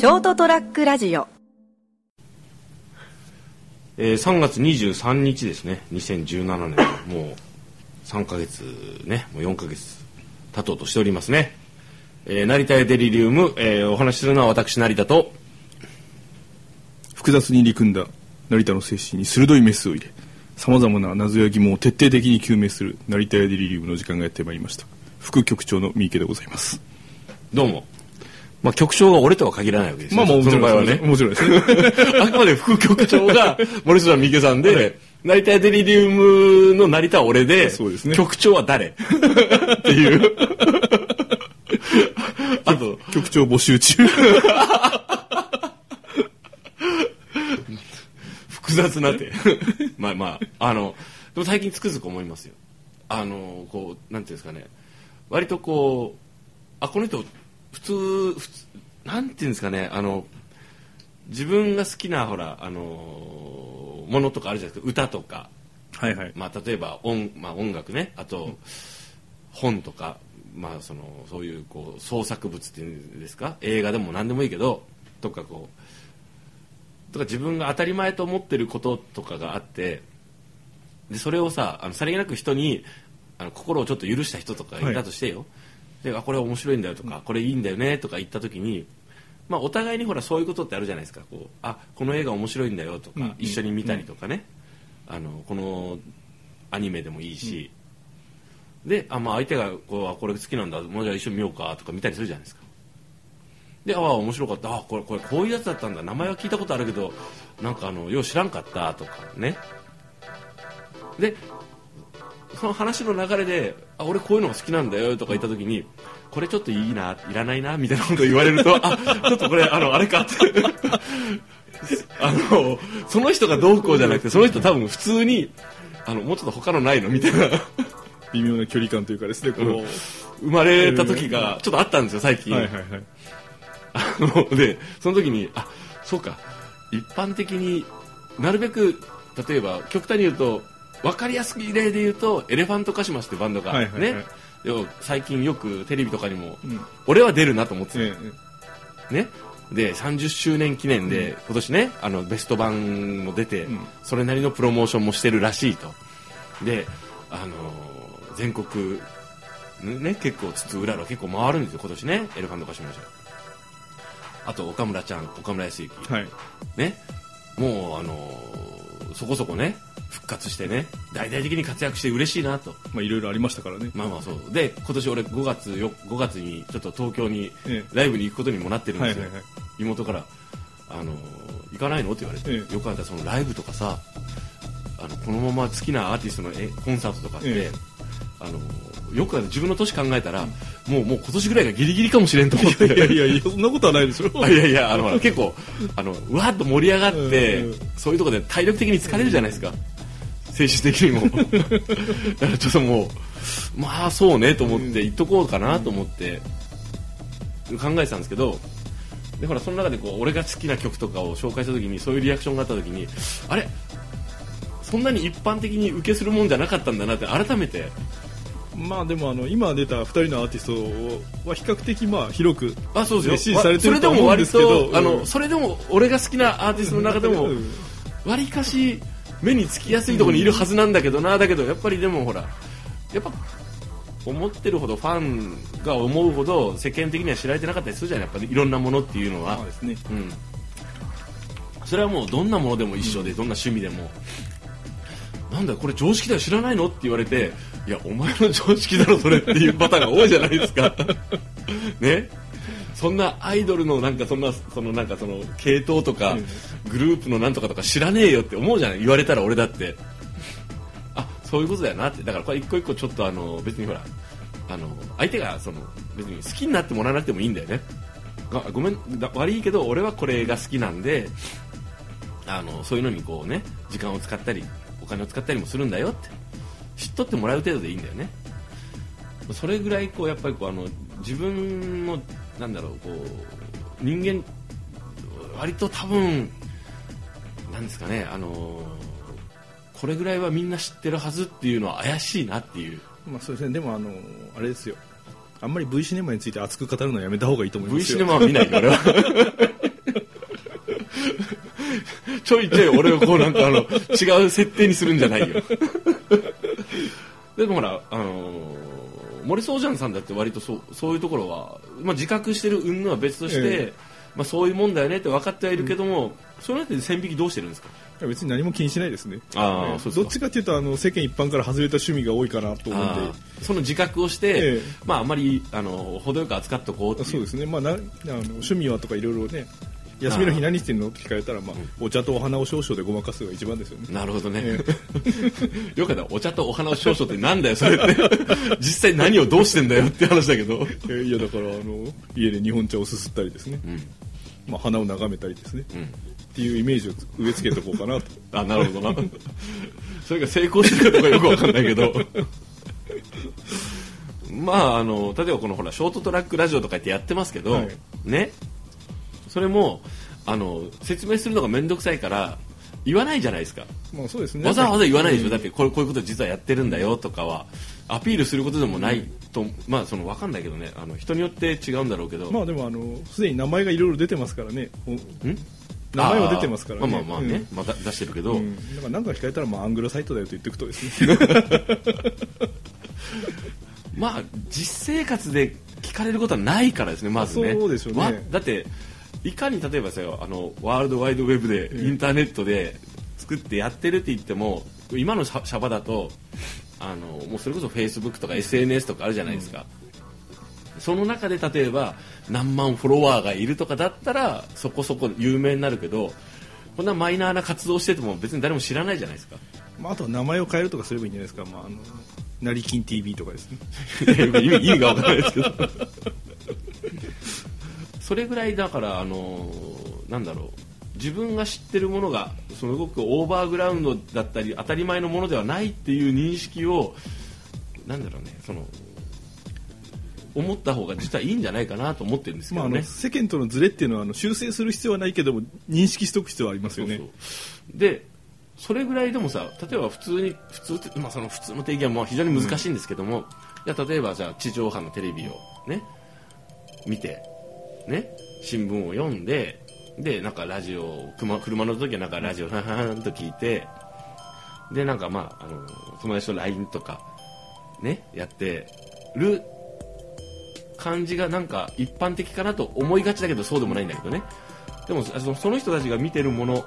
ショートトラックラジオ。えー、3月23日ですね。2017年もう3ヶ月ね。もう4ヶ月経とうとしておりますね、えー、成田屋デリリウム、えー、お話しするのは私成田と。複雑に入り組んだ成田の精神に鋭いメスを入れさまざまな謎や疑問を徹底的に究明する成田屋デリリウムの時間がやってまいりました。副局長の三池でございます。どうもまあ、局長が俺とは限らないわけですよ。まあ、もちろん、ね、もちろんですね。あくまで副局長が森下三池さんで、はい、成田デリリウムの成田は俺で、そうですね、局長は誰？っていう。あと、局長募集中。複雑なって。まあまあ、あの、でも最近つくづく思いますよ。あの、こう、なんていうんですかね。割とこう、あ、この人、普通普通なんていうんですかねあの自分が好きなほらあのものとかあるじゃないですか。歌とか、はいはい。まあ、例えば音,、まあ、音楽ね。あと、本とか、まあ、そのそういうこう創作物っていうんですか。映画でも何でもいいけど。とかこう。とか自分が当たり前と思ってることとかがあって。でそれをさあのさりげなく人にあの心をちょっと許した人とかいたとしてよ、はいであこれ面白いんだよとかこれいいんだよねとか言った時に、まあ、お互いにほらそういうことってあるじゃないですか。こうあこの映画面白いんだよとか、うん、一緒に見たりとかね、うん、あのこのアニメでもいいし、うん、であ、まあ、相手がこうあこれ好きなんだ。もうじゃあ一緒に見ようかとか見たりするじゃないですか。でああ面白かった。あこれこれこういうやつだったんだ。名前は聞いたことあるけどなんかあのよう知らんかったとかね。でその話の流れであ俺こういうのが好きなんだよとか言った時にこれちょっといいないらないなみたいなこと言われるとあちょっとこれあのあれかって。あのその人がどうこうじゃなくてその人多分普通にあのもうちょっと他のないのみたいな。微妙な距離感というかですねこの、生まれた時がちょっとあったんですよ最近、はいはいはい、あのでその時にあそうか。一般的になるべく例えば極端に言うと分かりやすい例で言うとエレファントカシマスってバンドがね、はいはいはい、最近よくテレビとかにも、うん、俺は出るなと思ってた、ええ、ね。で30周年記念で、うん、今年ねあのベスト版も出て、うん、それなりのプロモーションもしてるらしいと。であのー、全国ね結構つつうらら結構回るんですよ今年ねエレファントカシマスあと岡村ちゃん岡村康之、はい、ね。もうあのー、そこそこね復活してね大々的に活躍して嬉しいなと。まあいろいろありましたからね。まあまあそう。で今年俺5月よ5月にちょっと東京にライブに行くことにもなってるんですよ、はいはいはい、妹からあの行かないの？って言われて、ええ、よかったらそのライブとかさあのこのまま好きなアーティストのえコンサートとかって、え、あのよく自分の年考えたら、うん、もうもう今年ぐらいがギリギリかもしれんと思って。いやいやいやそんなことはないでしょ。いやいやあの結構あのわっと盛り上がって、そういうところで体力的に疲れるじゃないですか、精神的にも。だからちょっともうまあそうねと思って言っとこうかなと思って考えてたんですけどでほらその中でこう俺が好きな曲とかを紹介した時にそういうリアクションがあった時にあれ？そんなに一般的に受けするもんじゃなかったんだなって改めて。まあでもあの今出た2人のアーティストは比較的まあ広くあそうです支持されてると思うんですけど。あのそれでも俺が好きなアーティストの中でもわりかし目につきやすいところにいるはずなんだけどな、だけどやっぱりでもほらやっぱ思ってるほどファンが思うほど世間的には知られてなかったりするじゃないやっぱりいろんなものっていうのは。そうですね、うん、それはもうどんなものでも一緒で、うん、どんな趣味でも。なんだこれ常識だよ知らないのって言われていやお前の常識だろそれっていうパターンが多いじゃないですか。ねそんなアイドルのなんかそんなそのなんかその系統とかグループのなんとかとか知らねえよって思うじゃない？言われたら俺だって。あそういうことだよなって。だからこれ一個一個ちょっとあの別にほらあの相手がその別に好きになってもらわなくてもいいんだよね。ごめん悪いけど俺はこれが好きなんであのそういうのにこうね時間を使ったりお金を使ったりもするんだよって。知っとってもらう程度でいいんだよね。それぐらいこうやっぱりこうあの自分のなんだろうこう人間割と多分なんですかねあのこれぐらいはみんな知ってるはずっていうのは怪しいなっていう。まあそうですね。でもあのあれですよ。あんまり V シネマについて熱く語るのはやめた方がいいと思いますよ。V シネマは見ないよ俺は。ちょいちょい俺をこうなんかあの違う設定にするんじゃないよ。でもほらあのー、森宗ジさんだって割とそうそういうところは、まあ、自覚してる云々は別として、えまあ、そういうもんだよねって分かってはいるけども、その辺で線引きどうしてるんですか？別に何も気にしないですね。ええ。あーそうですか。どっちかっていうとあの世間一般から外れた趣味が多いかなと思うんであーその自覚をして、ええ。まああんまりあの程よく扱っとこうっていう。そうですね、まあ、なあの趣味はとかいろいろね休みの日何してんの？って聞かれたら、まあ、お茶とお花を少々でごまかすのが一番ですよね。なるほどね、え よかった。お茶とお花を少々ってなんだよそれって。実際何をどうしてんだよって話だけど。えーいやだからあの家で日本茶をすすったりですね、うん。まあ、花を眺めたりですね、うん。っていうイメージを植え付けておこうかなと。あなるほどな。それが成功してるかどうかよくわかんないけど。まああの例えばこのほらショートトラックラジオとか言ってやってますけど、はい。ねそれもあの説明するのが面倒くさいから言わないじゃないですか。まあそうですね。わざわざ言わないでしょ、うん。だってこうこういうこと実はやってるんだよとかはアピールすることでもないと、まあその分かんないけどね。あの人によって違うんだろうけど、まあでもあのすでに名前がいろいろ出てますからね。名前は出てますからね。まあまあまあね、また出してるけど、うん。から何か聞かれたら、まあ、アングルサイトだよと言っていくとですね。まあ実生活で聞かれることはないからですねまずね。そうでしょうね。わだっていかに例えばさあのワールドワイドウェブでインターネットで作ってやってるって言っても今のシャバだとあのもうそれこそフェイスブックとか SNS とかあるじゃないですか、その中で例えば何万フォロワーがいるとかだったらそこそこ有名になるけどこんなマイナーな活動してても別に誰も知らないじゃないですか。まあ、あとは名前を変えるとかすればいいんじゃないですか、まあ、あの成金 TV とかですね。意味意味がわからないですけどそれぐらいだからあのなんだろう。自分が知ってるものがすごくオーバーグラウンドだったり当たり前のものではないっていう認識をなんだろうねその思った方が実はいいんじゃないかなと思ってるんですけまあ、どね。あの世間とのズレっていうのはあの修正する必要はないけども認識しておく必要はありますよね。そうそう。でそれぐらいでもさ例えば普通に普通まあ、その普通の定義はまあ非常に難しいんですけども、じゃあ例えばじゃあ地上波のテレビをね見てね新聞を読んででなんかラジオ車車の時はなんかラジオ はははんと聞いてでなんかまああの友達と LINE とかねやってる感じがなんか一般的かなと思いがちだけどそうでもないんだけどね。でもその人たちが見てるもの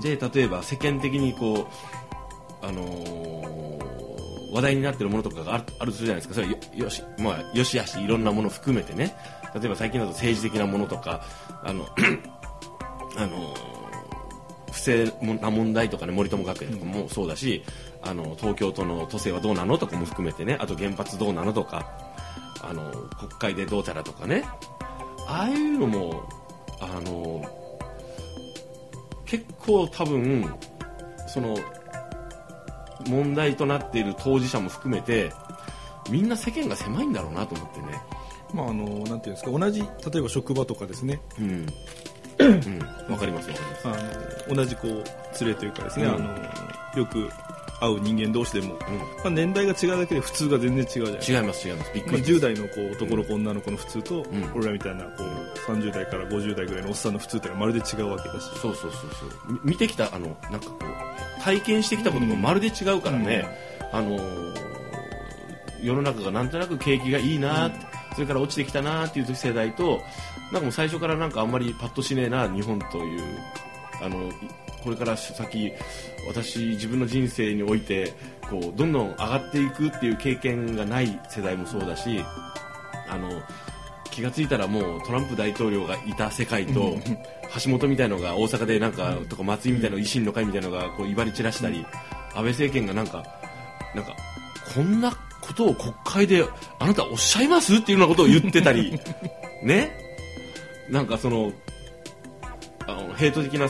で例えば世間的にこう、あのー話題になってるものとかがあるあるとするじゃないですか。それよよし,、まあ、よしあしいろんなもの含めてね。例えば最近だと政治的なものとかあのあのー不正な問題とかね森友学園とかもそうだし、あの東京都の都政はどうなのとかも含めてねあと原発どうなのとかあの国会でどうたらとかねああいうのもあの結構多分その問題となっている当事者も含めてみんな世間が狭いんだろうなと思ってね。まああのなんていうんですか同じ例えば職場とかですねうん。うん、わかりますわかります。あの同じこう連れというかですね、うんあのよく会う人間同士でも、うまあ、年代が違うだけで普通が全然違うじゃないですかん、違います違います。びっくまあ、り。10代のこう男の子、女の子の普通と、ん俺らみたいなこう30代から50代ぐらいのおっさんの普通っていうのはまるで違うわけだしそうそうそうそう。み見てきたあのなんかこう体験してきたことがまるで違うからね。あのー世の中がなんとなく景気がいいな、それから落ちてきたなっていう世代となんかもう最初からなんかあんまりパッとしねえな日本というあのいこれから先私自分の人生においてこうどんどん上がっていくっていう経験がない世代もそうだしあの気がついたらもうトランプ大統領がいた世界と橋本みたいのが大阪でなんかとか松井みたいな維新の会みたいのがこう威張り散らしたり安倍政権がなんかなんかこんなことを国会であなたおっしゃいますっていうようなことを言ってたり ね？なんかそのあのヘイト的な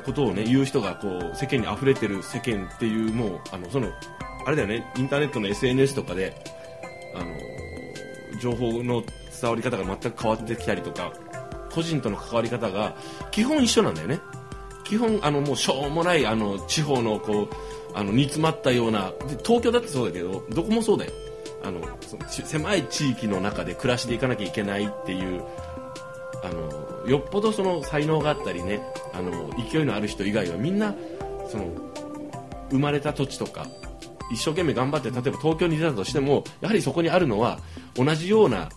ことをね言う人がこう世間に溢れてる世間っていうもうあのそのあれだよねインターネットの SNS とかであの情報の伝わり方が全く変わってきたりとか個人との関わり方が基本一緒なんだよね。基本あのもうしょうもないあの地方のこうあの煮詰まったようなで東京だってそうだけどどこもそうだよ。あのその狭い地域の中で暮らしていかなきゃいけないっていうあのよっぽどその才能があったりねあの勢いのある人以外はみんなその生まれた土地とか一生懸命頑張って例えば東京に出たとしてもやはりそこにあるのは同じような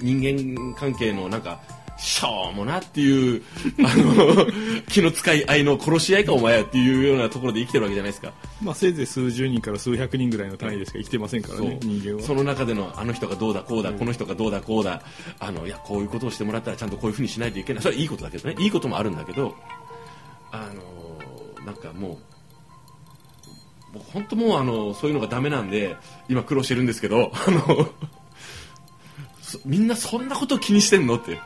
人間関係のなんかしょうもなっていうあの 気の使い合いの殺し合いかお前やっていうようなところで生きてるわけじゃないですか。まあせいぜい数十人から数百人ぐらいの単位でしか生きてませんからね人間は。その中でのあの人がどうだこうだ、この人がどうだこうだあのいやこういうことをしてもらったらちゃんとこういうふうにしないといけない。それはいいことだけどね。いいこともあるんだけどあのなんかもう僕本当もうあのそういうのがダメなんで今苦労してるんですけどあのそみんなそんなことを気にしてんのって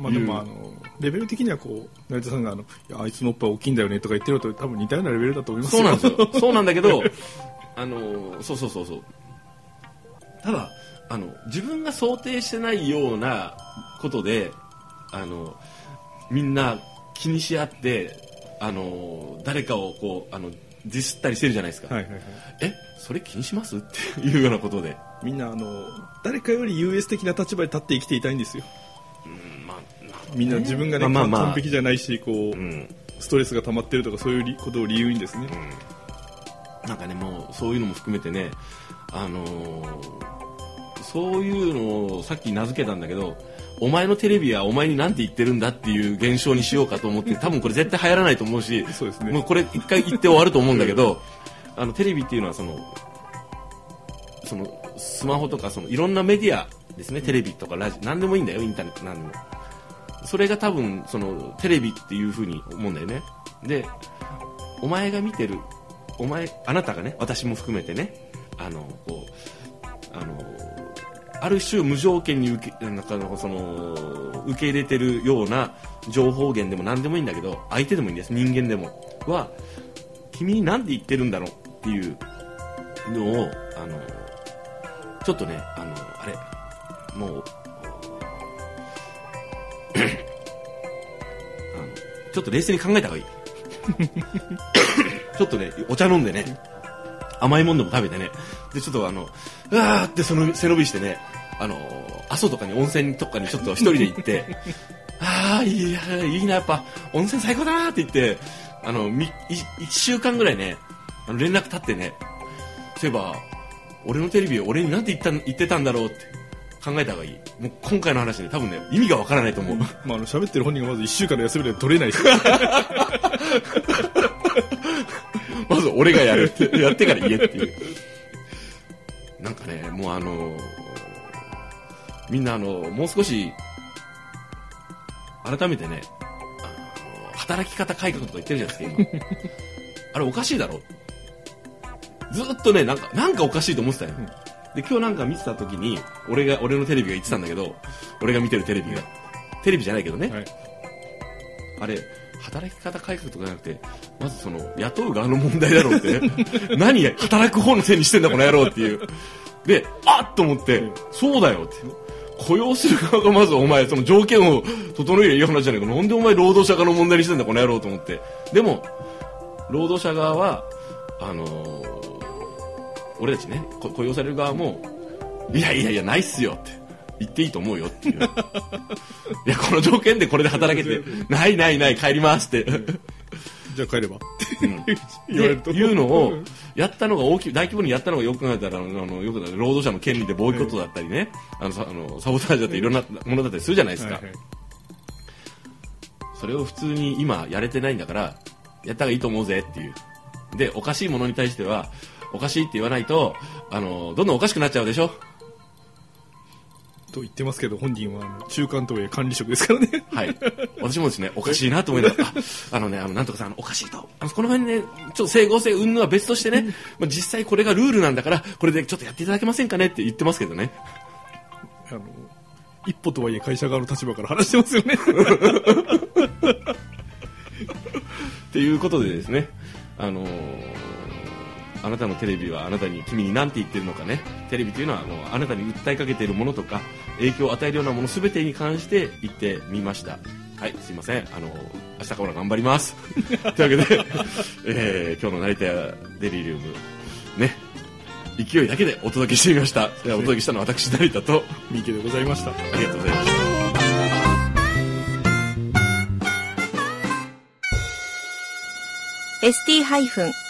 まあでもあのレベル的にはこう成田さんがあのいやあいつのおっぱい大きいんだよねとか言ってるのと多分似たようなレベルだと思いますそうなんですよ。そうなんだけどあのそうそうそうそう。ただあの自分が想定してないようなことであのみんな気にし合ってあの誰かをこうあのディスったりしてるじゃないですか、はいはいはい。えそれ気にします？っていうようなことで。みんなあの誰かより優越的な立場で立って生きていたいんですよみんな自分がね、まあまあまあ。完璧じゃないしこう、うん。ストレスが溜まってるとかそういうりことを理由にですね、なんかねもうそういうのも含めてねあのーそういうのをさっき名付けたんだけどお前のテレビはお前に何て言ってるんだっていう現象にしようかと思って 多分これ絶対流行らないと思うしそうですね。もうこれ一回言って終わると思うんだけど あのテレビっていうのはそのそのスマホとかそのいろんなメディアですねテレビとかラジオ何でもいいんだよインターネット何でもそれが多分そのテレビっていう風に思うんだよね。でお前が見てるお前あなたがね私も含めてねあのこうあのある種無条件に受けなんかその受け入れてるような情報源でも何でもいいんだけど相手でもいいんです。人間でも。は君に何で言ってるんだろうっていうのをあのちょっとねあのあれもうちょっと冷静に考えた方がいい。ちょっとねお茶飲んでね甘いもんでも食べてね。でちょっとあのうわーってその背伸びしてねあの阿蘇とかに温泉とかにちょっと一人で行って ああいいやいいなやっぱ温泉最高だなって言ってあのみ1週間ぐらいねあの連絡立ってねそういえば俺のテレビ俺に何て言った言ってたんだろうって考えた方がいい。もう今回の話ね多分ね意味がわからないと思う、まあ、あの喋ってる本人がまず1週間の休みで取れない。し まず俺がやる。ってやってから言えっていう。なんかねもうあのみんなあのもう少し改めてねあの働き方改革とか言ってるじゃないですか今。あれおかしいだろ。ずっとねなんかなんかおかしいと思ってたよ、で今日なんか見てた時に俺が俺のテレビが言ってたんだけど俺が見てるテレビが。テレビじゃないけどね、はい。あれ働き方改革とかじゃなくてまずその雇う側の問題だろうって 何働く方のせいにしてんだこの野郎っていう。であっと思って、そうだよって。雇用する側がまずお前その条件を整えりゃいい話じゃないかなんでお前労働者側の問題にしてんだこの野郎と思って。でも労働者側はあのー俺たちねこ雇用される側もいやいやいやないっすよって言っていいと思うよっていう。いやこの条件でこれで働けてないないない帰りますって。じゃあ帰れば？うん。言われると。っていうのをやったのが大きい大規模にやったのがよく考えたらあのよく労働者の権利でボイコットだったりね、あのさあのサボタージュだったりいろんなものだったりするじゃないですか、はいはい。それを普通に今やれてないんだからやった方がいいと思うぜっていう。でおかしいものに対してはおかしいって言わないとあのどんどんおかしくなっちゃうでしょと言ってますけど本人は中間とはいえ管理職ですからねはい。私もですね、おかしいなと思いながら、ああのね、あの、なんとかさん、おかしいと。あの、この辺ね、ちょっと整合性云々は別としてね、まあ、実際これがルールなんだから、これでちょっとやっていただけませんかねって言ってますけどね。あの一歩とはいえ会社側の立場から話してますよね っていうことでですね、あのーあなたのテレビはあなたに君に何て言ってるのかね。テレビというのはもうあなたに訴えかけているものとか影響を与えるようなもの全てに関して言ってみました。はいすいません。あの明日から頑張ります。というわけで、えー、今日の成田デリリウムね勢いだけでお届けしてみました。お届けしたのは私成田と。三池でございました。ありがとうございました。ST-